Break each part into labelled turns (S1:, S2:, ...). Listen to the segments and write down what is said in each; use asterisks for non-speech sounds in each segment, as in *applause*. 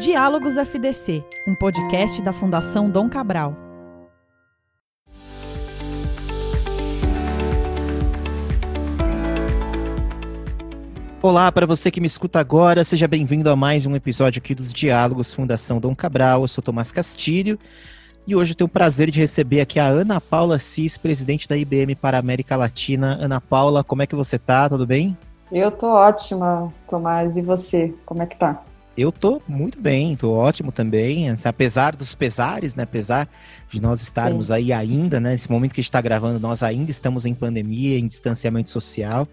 S1: Diálogos FDC, um podcast da Fundação Dom Cabral.
S2: Olá, para você que me escuta agora, seja bem-vindo a mais um episódio aqui dos Diálogos Fundação Dom Cabral. Eu sou Tomás Castilho e hoje eu tenho o prazer de receber aqui a Ana Paula Cis, presidente da IBM para a América Latina. Ana Paula, como é que você tá? Tudo bem?
S3: Eu tô ótima, Tomás. E você? Como é que tá?
S2: Eu tô muito bem, tô ótimo também, apesar dos pesares, né? Apesar de nós estarmos Sim. aí ainda, né? Nesse momento que a gente está gravando, nós ainda estamos em pandemia, em distanciamento social.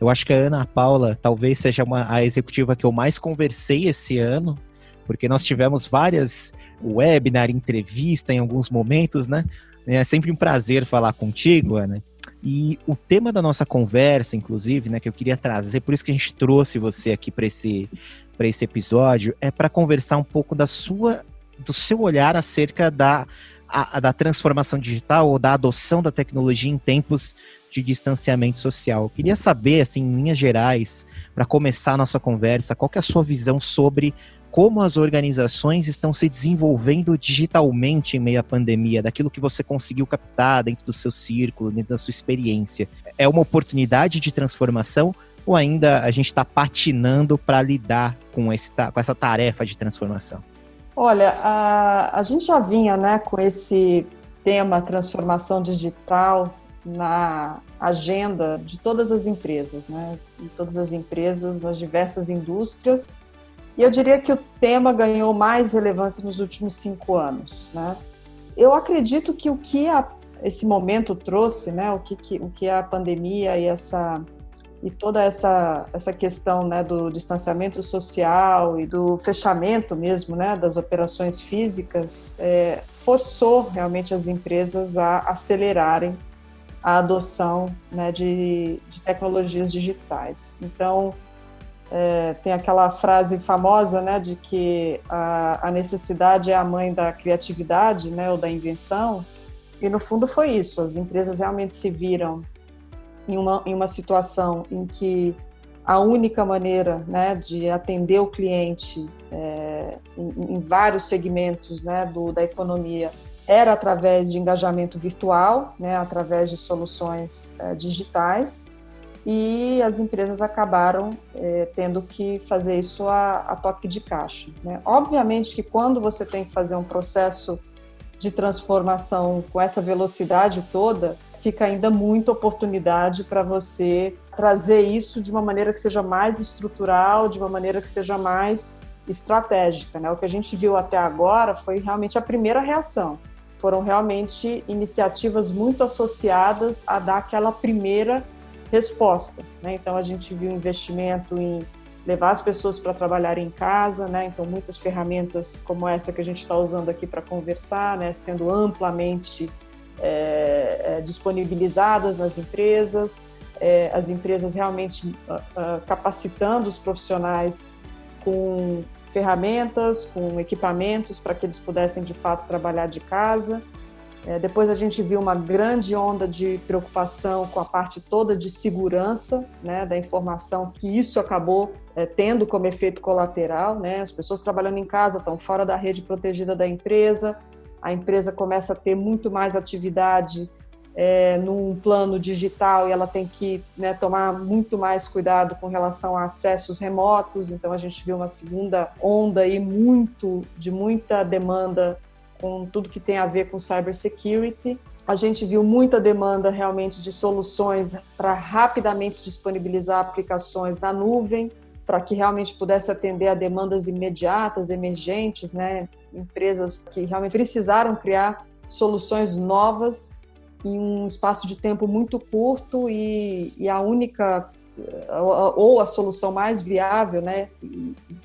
S2: Eu acho que a Ana Paula talvez seja uma, a executiva que eu mais conversei esse ano, porque nós tivemos várias webinar, entrevista em alguns momentos, né? É sempre um prazer falar contigo, Ana. E o tema da nossa conversa, inclusive, né, que eu queria trazer, por isso que a gente trouxe você aqui para esse, esse episódio, é para conversar um pouco da sua, do seu olhar acerca da, a, da transformação digital ou da adoção da tecnologia em tempos de distanciamento social. Eu queria saber, assim, em linhas gerais, para começar a nossa conversa, qual é a sua visão sobre como as organizações estão se desenvolvendo digitalmente em meio à pandemia, daquilo que você conseguiu captar dentro do seu círculo, dentro da sua experiência. É uma oportunidade de transformação ou ainda a gente está patinando para lidar com, esse, com essa tarefa de transformação?
S3: Olha, a, a gente já vinha né, com esse tema transformação digital na agenda de todas as empresas, né? De todas as empresas, nas diversas indústrias. E eu diria que o tema ganhou mais relevância nos últimos cinco anos, né? Eu acredito que o que a, esse momento trouxe, né? O que, que, o que a pandemia e essa e toda essa essa questão né, do distanciamento social e do fechamento mesmo né, das operações físicas é, forçou realmente as empresas a acelerarem a adoção né, de, de, tecnologias digitais. Então, é, tem aquela frase famosa né, de que a, a, necessidade é a mãe da criatividade né, ou da invenção, e no fundo foi isso. As empresas realmente se viram em uma, em uma situação em que a única maneira né, de atender o cliente é, em, em, vários segmentos né, do, da economia era através de engajamento virtual, né, através de soluções é, digitais, e as empresas acabaram é, tendo que fazer isso a, a toque de caixa. Né? Obviamente que quando você tem que fazer um processo de transformação com essa velocidade toda, fica ainda muita oportunidade para você trazer isso de uma maneira que seja mais estrutural, de uma maneira que seja mais estratégica. Né? O que a gente viu até agora foi realmente a primeira reação foram realmente iniciativas muito associadas a dar aquela primeira resposta. Né? Então, a gente viu investimento em levar as pessoas para trabalhar em casa, né? Então, muitas ferramentas como essa que a gente está usando aqui para conversar, né? Sendo amplamente é, é, disponibilizadas nas empresas, é, as empresas realmente uh, capacitando os profissionais com ferramentas, com equipamentos para que eles pudessem de fato trabalhar de casa. É, depois a gente viu uma grande onda de preocupação com a parte toda de segurança né, da informação, que isso acabou é, tendo como efeito colateral. Né? As pessoas trabalhando em casa estão fora da rede protegida da empresa, a empresa começa a ter muito mais atividade é, num plano digital e ela tem que né, tomar muito mais cuidado com relação a acessos remotos. Então a gente viu uma segunda onda aí muito de muita demanda com tudo que tem a ver com cybersecurity. A gente viu muita demanda realmente de soluções para rapidamente disponibilizar aplicações na nuvem, para que realmente pudesse atender a demandas imediatas, emergentes, né? Empresas que realmente precisaram criar soluções novas em um espaço de tempo muito curto e, e a única ou a solução mais viável, né,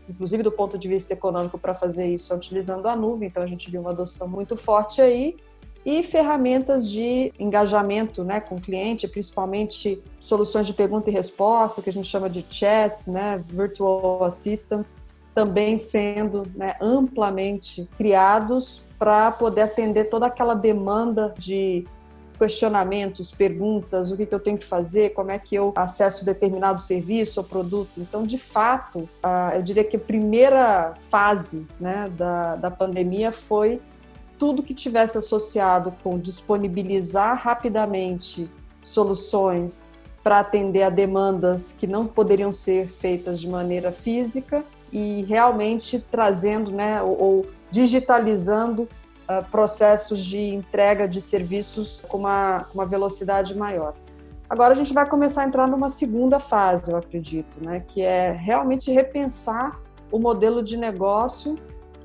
S3: inclusive do ponto de vista econômico para fazer isso é utilizando a nuvem, então a gente viu uma adoção muito forte aí. E ferramentas de engajamento, né, com o cliente, principalmente soluções de pergunta e resposta que a gente chama de chats, né, virtual assistants, também sendo né, amplamente criados para poder atender toda aquela demanda de questionamentos, perguntas, o que, que eu tenho que fazer, como é que eu acesso determinado serviço ou produto. Então, de fato, eu diria que a primeira fase né, da, da pandemia foi tudo que tivesse associado com disponibilizar rapidamente soluções para atender a demandas que não poderiam ser feitas de maneira física e realmente trazendo, né, ou, ou digitalizando uh, processos de entrega de serviços com uma, com uma velocidade maior. Agora a gente vai começar a entrar numa segunda fase, eu acredito, né, que é realmente repensar o modelo de negócio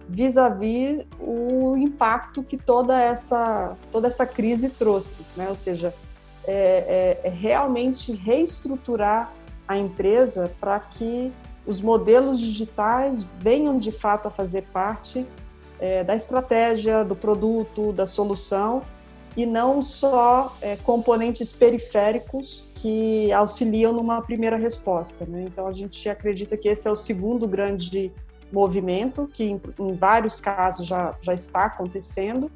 S3: vis-à-vis -vis o impacto que toda essa toda essa crise trouxe, né? Ou seja, é, é, é realmente reestruturar a empresa para que os modelos digitais venham de fato a fazer parte é, da estratégia, do produto, da solução e não só é, componentes periféricos que auxiliam numa primeira resposta. Né? Então a gente acredita que esse é o segundo grande movimento que em, em vários casos já, já está acontecendo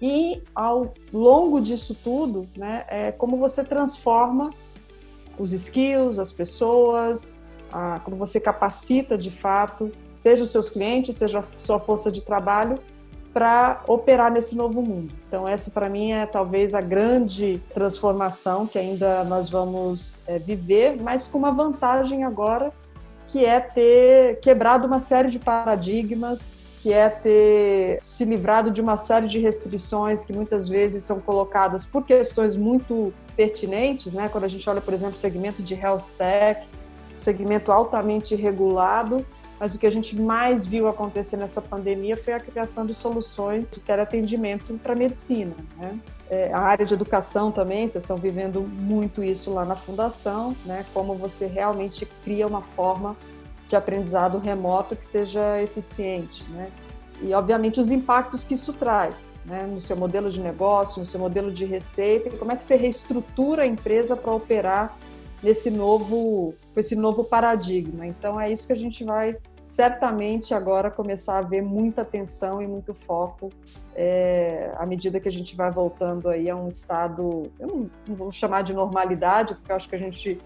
S3: e ao longo disso tudo, né, é como você transforma os skills, as pessoas, a, como você capacita de fato, seja os seus clientes, seja a sua força de trabalho, para operar nesse novo mundo. Então, essa para mim é talvez a grande transformação que ainda nós vamos é, viver, mas com uma vantagem agora, que é ter quebrado uma série de paradigmas que é ter se livrado de uma série de restrições que muitas vezes são colocadas por questões muito pertinentes, né? Quando a gente olha, por exemplo, o segmento de health tech, segmento altamente regulado, mas o que a gente mais viu acontecer nessa pandemia foi a criação de soluções de teleatendimento para medicina. Né? É, a área de educação também, vocês estão vivendo muito isso lá na fundação, né? como você realmente cria uma forma de aprendizado remoto que seja eficiente, né? E, obviamente, os impactos que isso traz né? no seu modelo de negócio, no seu modelo de receita, e como é que você reestrutura a empresa para operar nesse novo, esse novo paradigma. Então, é isso que a gente vai certamente agora começar a ver muita atenção e muito foco é, à medida que a gente vai voltando aí a um estado, eu não, não vou chamar de normalidade, porque acho que a gente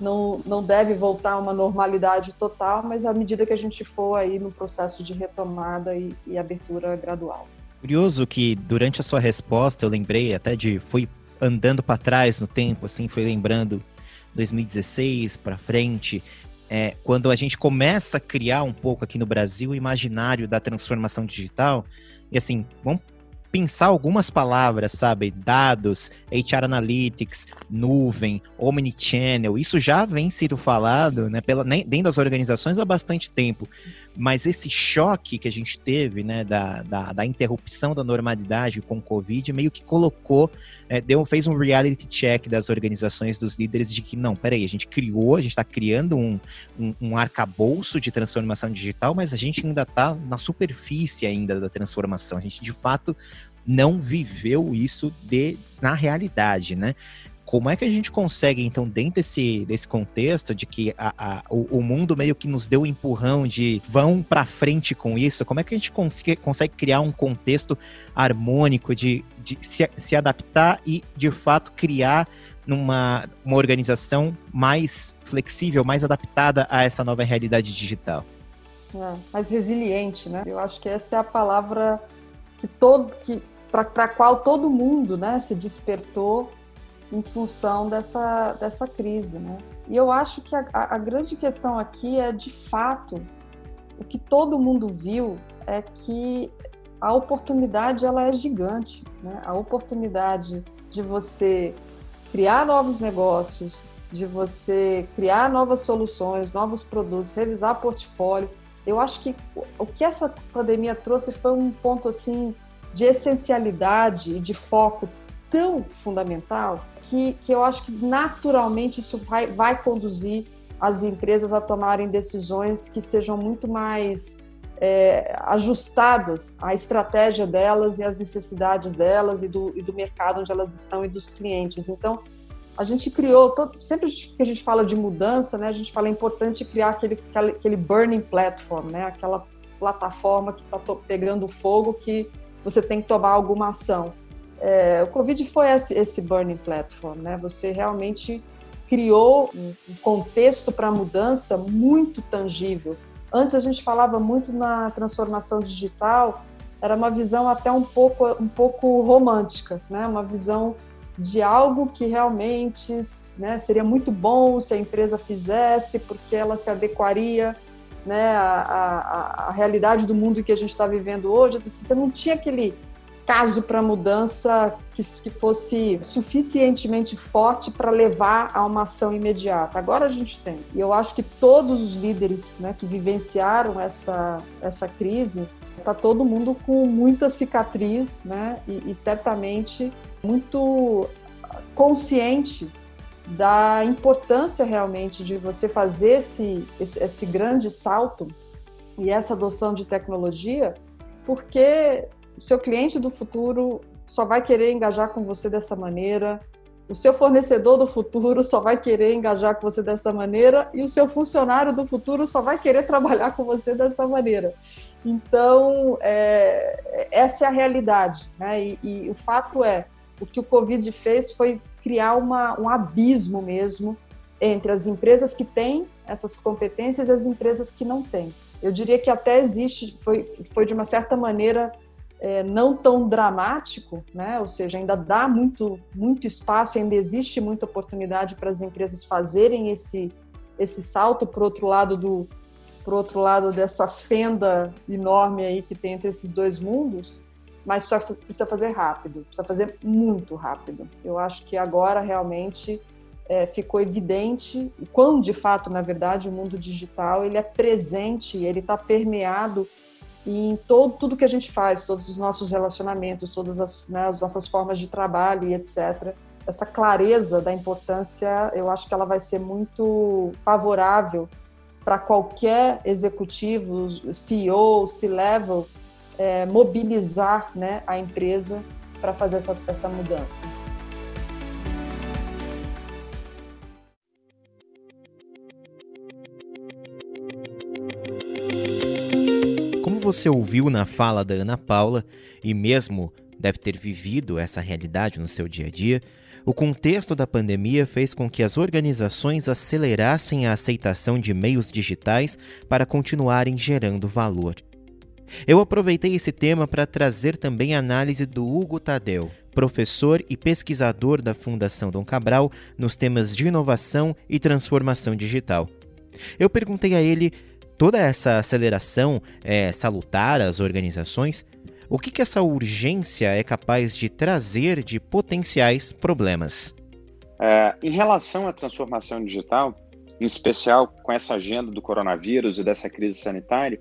S3: não, não deve voltar a uma normalidade total, mas à medida que a gente for aí no processo de retomada e, e abertura gradual.
S2: Curioso que durante a sua resposta eu lembrei até de fui andando para trás no tempo, assim, fui lembrando 2016 para frente, é, quando a gente começa a criar um pouco aqui no Brasil o imaginário da transformação digital. E assim, vamos pensar algumas palavras, sabe? Dados, HR Analytics, nuvem, Omnichannel, isso já vem sendo falado né, pela, dentro das organizações há bastante tempo. Mas esse choque que a gente teve, né, da, da, da interrupção da normalidade com o Covid, meio que colocou, é, deu, fez um reality check das organizações, dos líderes, de que, não, peraí, a gente criou, a gente está criando um, um, um arcabouço de transformação digital, mas a gente ainda está na superfície ainda da transformação. A gente, de fato, não viveu isso de, na realidade, né? Como é que a gente consegue, então, dentro desse, desse contexto de que a, a, o, o, mundo meio que nos deu um empurrão de vão para frente com isso, como é que a gente consegue, consegue criar um contexto harmônico de, de se, se adaptar e, de fato, criar numa uma organização mais flexível, mais adaptada a essa nova realidade digital?
S3: É, mais resiliente, né? Eu acho que essa é a palavra que todo que para a qual todo mundo, né, se despertou em função dessa, dessa crise. Né? E eu acho que a, a grande questão aqui é, de fato, o que todo mundo viu é que a oportunidade ela é gigante. Né? A oportunidade de você criar novos negócios, de você criar novas soluções, novos produtos, revisar portfólio. Eu acho que o que essa pandemia trouxe foi um ponto assim de essencialidade e de foco tão fundamental que, que eu acho que naturalmente isso vai, vai conduzir as empresas a tomarem decisões que sejam muito mais é, ajustadas à estratégia delas e às necessidades delas e do, e do mercado onde elas estão e dos clientes. Então, a gente criou, todo, sempre que a gente fala de mudança, né, a gente fala é importante criar aquele, aquele burning platform, né, aquela plataforma que está pegando fogo que você tem que tomar alguma ação. É, o Covid foi esse, burning platform, né? Você realmente criou um contexto para a mudança muito tangível. Antes a gente falava muito na transformação digital, era uma visão até um pouco, um pouco romântica, né? Uma visão de algo que realmente né, seria muito bom se a empresa fizesse, porque ela se adequaria né, à, à, à realidade do mundo que a gente está vivendo hoje. Você não tinha aquele caso para mudança que, que fosse suficientemente forte para levar a uma ação imediata. Agora a gente tem. E eu acho que todos os líderes né, que vivenciaram essa, essa crise, está todo mundo com muita cicatriz né, e, e certamente muito consciente da importância realmente de você fazer esse, esse, esse grande salto e essa adoção de tecnologia, porque o seu cliente do futuro só vai querer engajar com você dessa maneira, o seu fornecedor do futuro só vai querer engajar com você dessa maneira e o seu funcionário do futuro só vai querer *laughs* trabalhar com você dessa maneira. Então, é, essa é a realidade. Né? E, e, o fato é, o que o Covid fez foi criar uma, um abismo mesmo entre as empresas que têm essas competências e as empresas que não têm. Eu diria que até existe, foi, foi de uma certa maneira é, não tão dramático, né? ou seja, ainda dá muito, muito espaço, ainda existe muita oportunidade para as empresas fazerem esse, esse salto para o outro lado do pro outro lado dessa fenda enorme aí que tem entre esses dois mundos, mas precisa, precisa fazer rápido, precisa fazer muito rápido. Eu acho que agora realmente é, ficou evidente o quão de fato, na verdade, o mundo digital ele é presente, ele está permeado em todo, tudo que a gente faz, todos os nossos relacionamentos, todas as, né, as nossas formas de trabalho e etc. Essa clareza da importância, eu acho que ela vai ser muito favorável para qualquer executivo, CEO, C-level, é, mobilizar né, a empresa para fazer essa, essa mudança.
S2: Você ouviu na fala da Ana Paula, e mesmo deve ter vivido essa realidade no seu dia a dia, o contexto da pandemia fez com que as organizações acelerassem a aceitação de meios digitais para continuarem gerando valor. Eu aproveitei esse tema para trazer também a análise do Hugo Tadeu, professor e pesquisador da Fundação Dom Cabral nos temas de inovação e transformação digital. Eu perguntei a ele toda essa aceleração é salutar às organizações, o que, que essa urgência é capaz de trazer de potenciais problemas?
S4: É, em relação à transformação digital, em especial com essa agenda do coronavírus e dessa crise sanitária,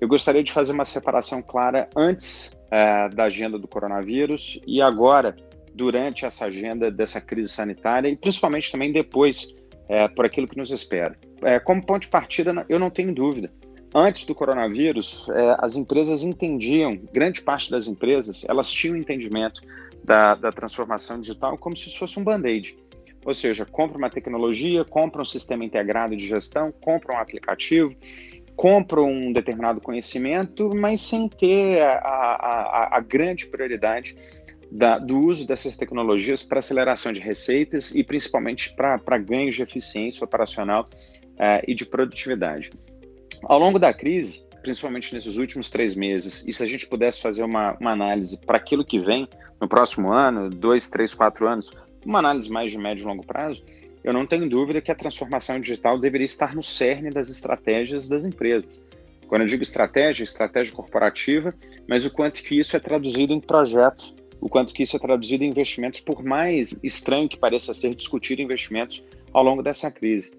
S4: eu gostaria de fazer uma separação clara antes é, da agenda do coronavírus e agora, durante essa agenda dessa crise sanitária e principalmente também depois, é, por aquilo que nos espera é, como ponto de partida, eu não tenho dúvida. Antes do coronavírus, é, as empresas entendiam, grande parte das empresas, elas tinham entendimento da, da transformação digital como se fosse um band-aid. Ou seja, compra uma tecnologia, compra um sistema integrado de gestão, compra um aplicativo, compra um determinado conhecimento, mas sem ter a, a, a grande prioridade da, do uso dessas tecnologias para aceleração de receitas e principalmente para ganhos de eficiência operacional uh, e de produtividade. Ao longo da crise, principalmente nesses últimos três meses, e se a gente pudesse fazer uma, uma análise para aquilo que vem no próximo ano, dois, três, quatro anos, uma análise mais de médio e longo prazo, eu não tenho dúvida que a transformação digital deveria estar no cerne das estratégias das empresas. Quando eu digo estratégia, estratégia corporativa, mas o quanto que isso é traduzido em projetos, o quanto que isso é traduzido em investimentos, por mais estranho que pareça ser discutir investimentos ao longo dessa crise.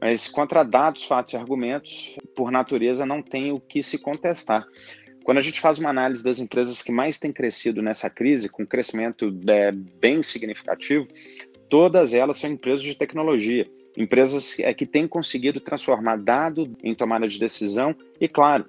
S4: Mas contra dados, fatos e argumentos, por natureza, não tem o que se contestar. Quando a gente faz uma análise das empresas que mais têm crescido nessa crise, com crescimento é, bem significativo, todas elas são empresas de tecnologia, empresas é, que têm conseguido transformar dado em tomada de decisão e, claro,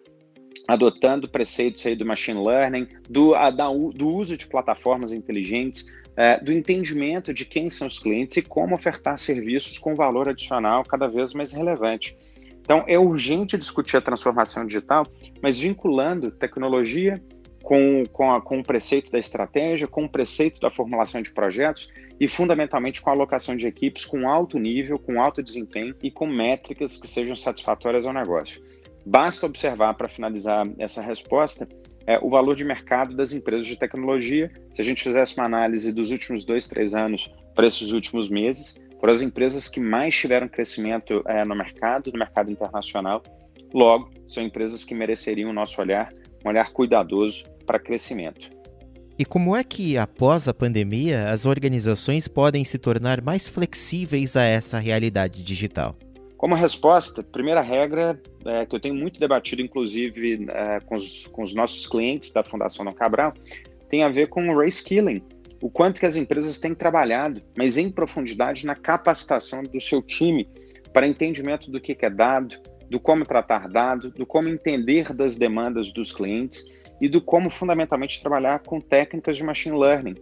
S4: adotando preceitos aí do machine learning, do, a, da, do uso de plataformas inteligentes, é, do entendimento de quem são os clientes e como ofertar serviços com valor adicional cada vez mais relevante. Então, é urgente discutir a transformação digital, mas vinculando tecnologia com, com, a, com o preceito da estratégia, com o preceito da formulação de projetos e, fundamentalmente, com a alocação de equipes com alto nível, com alto desempenho e com métricas que sejam satisfatórias ao negócio. Basta observar, para finalizar essa resposta, é, o valor de mercado das empresas de tecnologia. Se a gente fizesse uma análise dos últimos dois, três anos para esses últimos meses, foram as empresas que mais tiveram crescimento é, no mercado, no mercado internacional. Logo, são empresas que mereceriam o nosso olhar, um olhar cuidadoso para crescimento.
S2: E como é que, após a pandemia, as organizações podem se tornar mais flexíveis a essa realidade digital?
S4: Como resposta, primeira regra é, que eu tenho muito debatido, inclusive é, com, os, com, os, nossos clientes da Fundação Dom Cabral, tem a ver com o reskilling. O quanto que as empresas têm trabalhado, mas em profundidade, na capacitação do seu time para entendimento do que, que é dado, do como tratar dado, do como entender das demandas dos clientes e do como fundamentalmente trabalhar com técnicas de machine learning.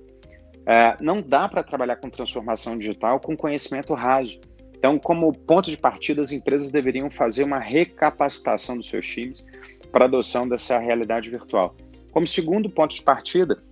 S4: É, não dá para trabalhar com transformação digital com conhecimento raso. Então, como ponto de partida, as empresas deveriam fazer uma recapacitação dos seus times para adoção dessa realidade virtual. Como segundo ponto de partida,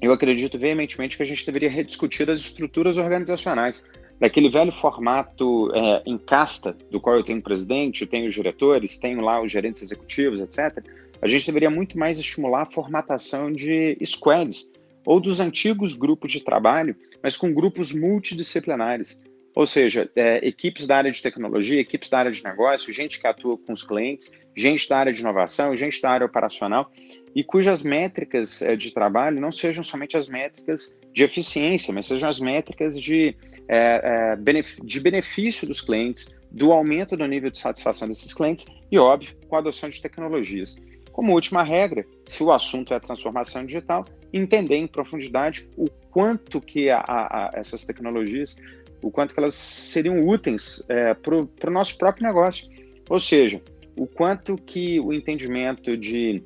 S4: eu acredito veementemente que a gente deveria rediscutir as estruturas organizacionais daquele velho formato é, em casta, do qual eu tenho presidente, tenho os diretores, tenho lá os gerentes executivos, etc., a gente deveria muito mais estimular a formatação de squads, ou dos antigos grupos de trabalho, mas com grupos multidisciplinares. Ou seja, é, equipes da área de tecnologia, equipes da área de negócio, gente que atua com os clientes, gente da área de inovação, gente da área operacional, e cujas métricas é, de trabalho não sejam somente as métricas de eficiência, mas sejam as métricas de é, é, de benefício dos clientes, do aumento do nível de satisfação desses clientes e, óbvio, com a adoção de tecnologias. Como última regra, se o assunto é transformação digital, entender em profundidade o quanto que a, a, a essas tecnologias, o quanto que elas seriam úteis é, para o nosso próprio negócio. Ou seja, o quanto que o entendimento de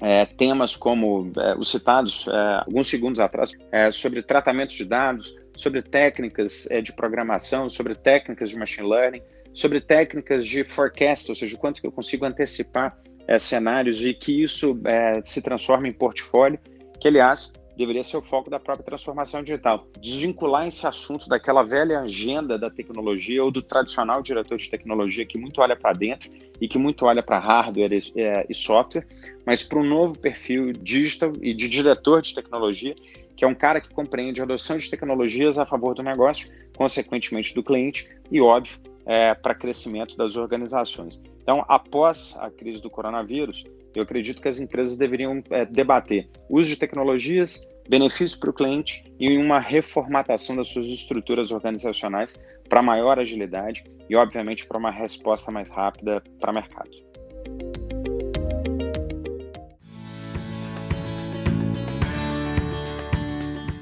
S4: é, temas como é, os citados é, alguns segundos atrás, é, sobre tratamento de dados, sobre técnicas é, de programação, sobre técnicas de machine learning, sobre técnicas de forecast, ou seja, o quanto que eu consigo antecipar cenários e que isso se transforma em portfólio, que, aliás, deveria ser o foco da própria transformação digital. Desvincular esse assunto daquela velha agenda da tecnologia ou do tradicional diretor de tecnologia que muito olha para dentro e que muito olha para hardware e, é, e software, mas para um novo perfil digital e de diretor de tecnologia que é um cara que compreende a adoção de tecnologias a favor do negócio, consequentemente do cliente e, óbvio, é, para crescimento das organizações. Então, após a crise do coronavírus, eu acredito que as empresas deveriam é, debater uso de tecnologias, benefícios para o cliente e uma reformatação das suas estruturas organizacionais para maior agilidade e, obviamente, para uma resposta mais rápida para o mercado.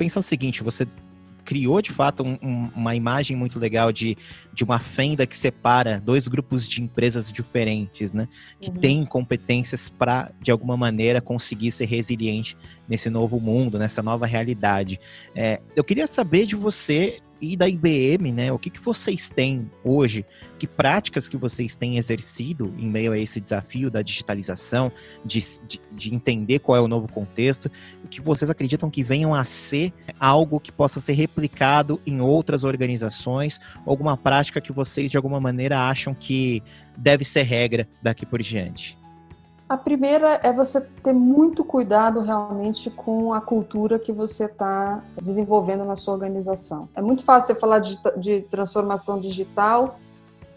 S2: pensa o seguinte, você criou de fato um, um, uma imagem muito legal de, de uma fenda que separa dois grupos de empresas diferentes, né? Que uhum. têm competências para, de alguma maneira, conseguir ser resiliente nesse novo mundo, nessa nova realidade. É, eu queria saber de você e da IBM, né? O que, que vocês têm hoje? Que práticas que vocês têm exercido em meio a esse desafio da digitalização, de, de, de entender qual é o novo contexto, que vocês acreditam que venham a ser algo que possa ser replicado em outras organizações, alguma prática que vocês de alguma maneira acham que deve ser regra daqui por diante?
S3: A primeira é você ter muito cuidado realmente com a cultura que você está desenvolvendo na sua organização. É muito fácil você falar de, de transformação digital,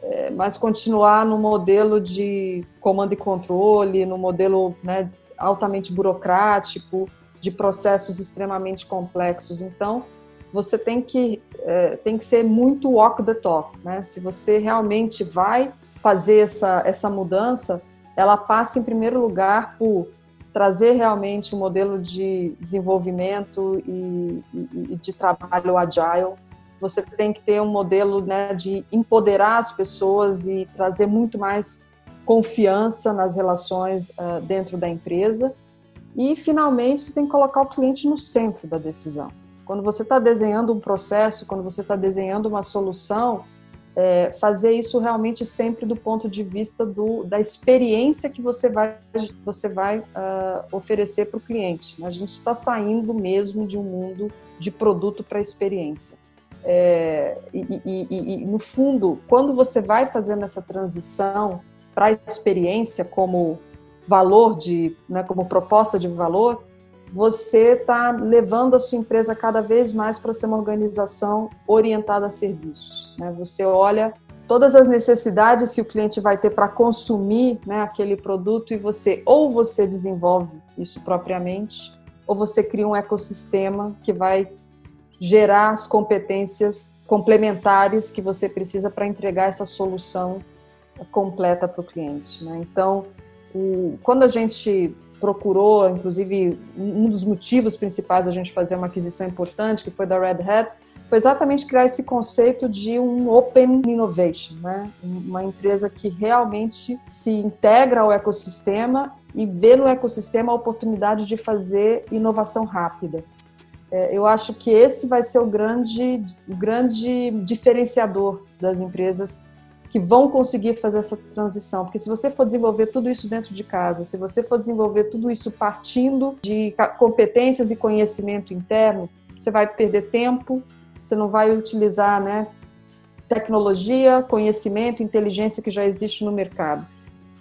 S3: é, mas continuar no modelo de comando e controle, no modelo né, altamente burocrático, de processos extremamente complexos. Então, você tem que, é, tem que ser muito walk the talk. Né? Se você realmente vai fazer essa, essa mudança, ela passa em primeiro lugar por trazer realmente um modelo de desenvolvimento e, e, e de trabalho agile. Você tem que ter um modelo né, de empoderar as pessoas e trazer muito mais confiança nas relações uh, dentro da empresa. E, finalmente, você tem que colocar o cliente no centro da decisão. Quando você está desenhando um processo, quando você está desenhando uma solução, é, fazer isso realmente sempre do ponto de vista do, da experiência que você vai, você vai uh, oferecer para o cliente. A gente está saindo mesmo de um mundo de produto para experiência. É, e, e, e, no fundo, quando você vai fazendo essa transição para a experiência como valor de, né, como proposta de valor, você está levando a sua empresa cada vez mais para ser uma organização orientada a serviços. Né? Você olha todas as necessidades que o cliente vai ter para consumir né, aquele produto e você ou você desenvolve isso propriamente ou você cria um ecossistema que vai gerar as competências complementares que você precisa para entregar essa solução completa para o cliente. Né? Então, o, quando a gente procurou, inclusive, um dos motivos principais da gente fazer uma aquisição importante, que foi da Red Hat, foi exatamente criar esse conceito de um Open Innovation, né? uma empresa que realmente se integra ao ecossistema e vê no ecossistema a oportunidade de fazer inovação rápida. É, eu acho que esse vai ser o grande, o grande diferenciador das empresas que vão conseguir fazer essa transição. Porque se você for desenvolver tudo isso dentro de casa, se você for desenvolver tudo isso partindo de competências e conhecimento interno, você vai perder tempo, você não vai utilizar né, tecnologia, conhecimento, inteligência que já existe no mercado.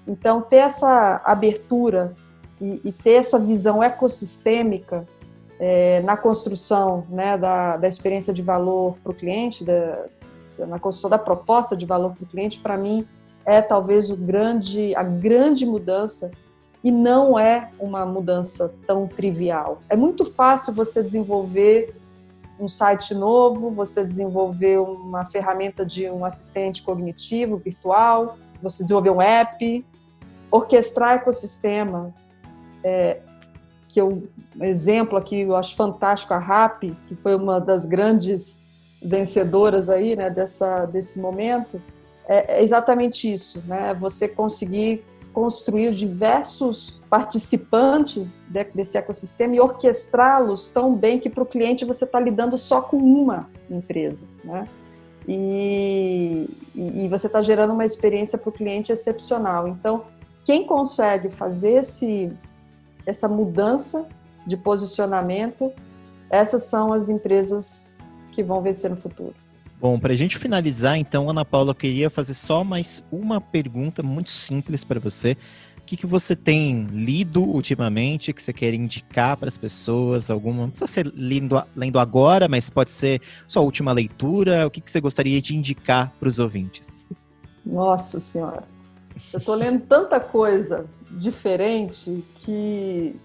S3: Então, ter essa abertura e, e ter essa visão ecossistêmica é, na construção né, da, da experiência de valor para o cliente, da, na construção da proposta de valor para o cliente, para mim, é talvez o grande, a grande mudança e não é uma mudança tão trivial. É muito fácil você desenvolver um site novo, você desenvolver uma ferramenta de um assistente cognitivo virtual, você desenvolver um app, orquestrar ecossistema, é, que eu, um exemplo aqui, eu acho fantástico, a RAP, que foi uma das grandes vencedoras aí, né, dessa, desse momento, é, é exatamente isso, né, você conseguir construir diversos participantes de, desse ecossistema e orquestrá-los tão bem que para o cliente você está lidando só com uma empresa, né? E, e você está gerando uma experiência para o cliente excepcional. Então, quem consegue fazer esse, essa mudança de posicionamento, essas são as empresas que vão vencer no futuro.
S2: Bom, para a gente finalizar, então, Ana Paula, eu queria fazer só mais uma pergunta muito simples para você. O que, que você tem lido ultimamente que você quer indicar para as pessoas? Alguma, não precisa ser lendo, lendo agora, mas pode ser sua última leitura. O que, que você gostaria de indicar para os ouvintes?
S3: Nossa Senhora, eu estou lendo tanta coisa diferente que,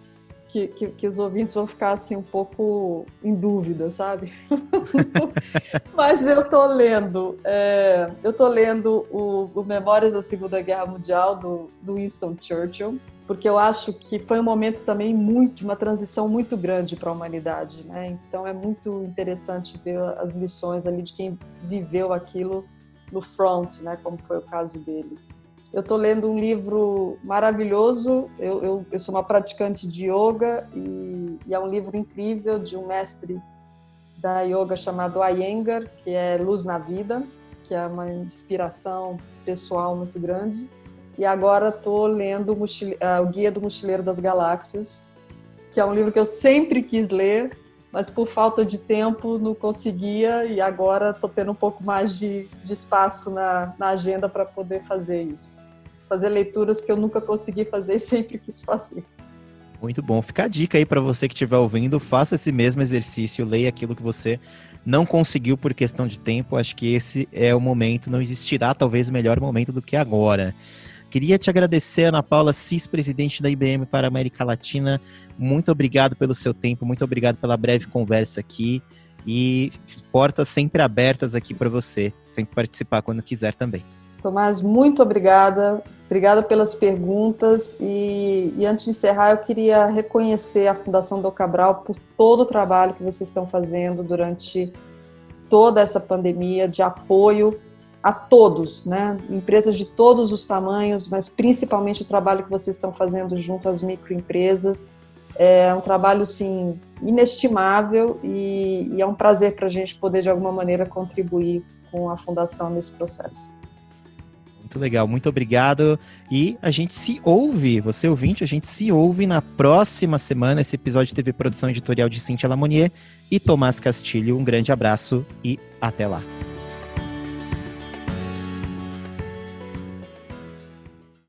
S3: que, que, que, os ouvintes vão ficar assim um pouco em dúvida, sabe? *laughs* Mas eu estou lendo, é, eu tô lendo o, o, Memórias da Segunda Guerra Mundial do, do Winston Churchill, porque eu acho que foi um momento também muito uma transição muito grande para a humanidade, né? Então é muito interessante ver as lições ali de quem viveu aquilo no front, né? Como foi o caso dele. Eu estou lendo um livro maravilhoso. Eu, eu, eu, sou uma praticante de yoga e, e, é um livro incrível de um mestre da yoga chamado Iyengar, que é Luz na Vida, que é uma inspiração pessoal muito grande. E agora estou lendo o, uh, o Guia do Mochileiro das Galáxias, que é um livro que eu sempre quis ler, mas por falta de tempo não conseguia e agora estou tendo um pouco mais de, de espaço na, na agenda para poder fazer isso. Fazer leituras que eu nunca consegui fazer e *laughs* sempre quis fazer.
S2: Muito bom. Fica a dica aí para você que estiver ouvindo, faça esse mesmo exercício, leia aquilo que você não conseguiu por questão de tempo. Acho que esse é o momento, não existirá talvez melhor momento do que agora. Queria te agradecer, Ana Paula Cis, presidente da IBM para a América Latina. Muito obrigado pelo seu tempo, muito obrigado pela breve conversa aqui. E portas sempre abertas aqui para você, sempre participar quando quiser também.
S3: Tomás, muito obrigada. Obrigada pelas perguntas. E, e, antes de encerrar, eu queria reconhecer a Fundação do Cabral por todo o trabalho que vocês estão fazendo durante toda essa pandemia de apoio a todos, né? Empresas de todos os tamanhos, mas principalmente o trabalho que vocês estão fazendo junto às microempresas. É um trabalho, sim, inestimável e, e é um prazer para a gente poder, de alguma maneira, contribuir com a Fundação nesse processo.
S2: Muito legal, muito obrigado. E a gente se ouve, você ouvinte, a gente se ouve na próxima semana. Esse episódio teve produção editorial de Cintia Lamonier e Tomás Castilho. Um grande abraço e até lá.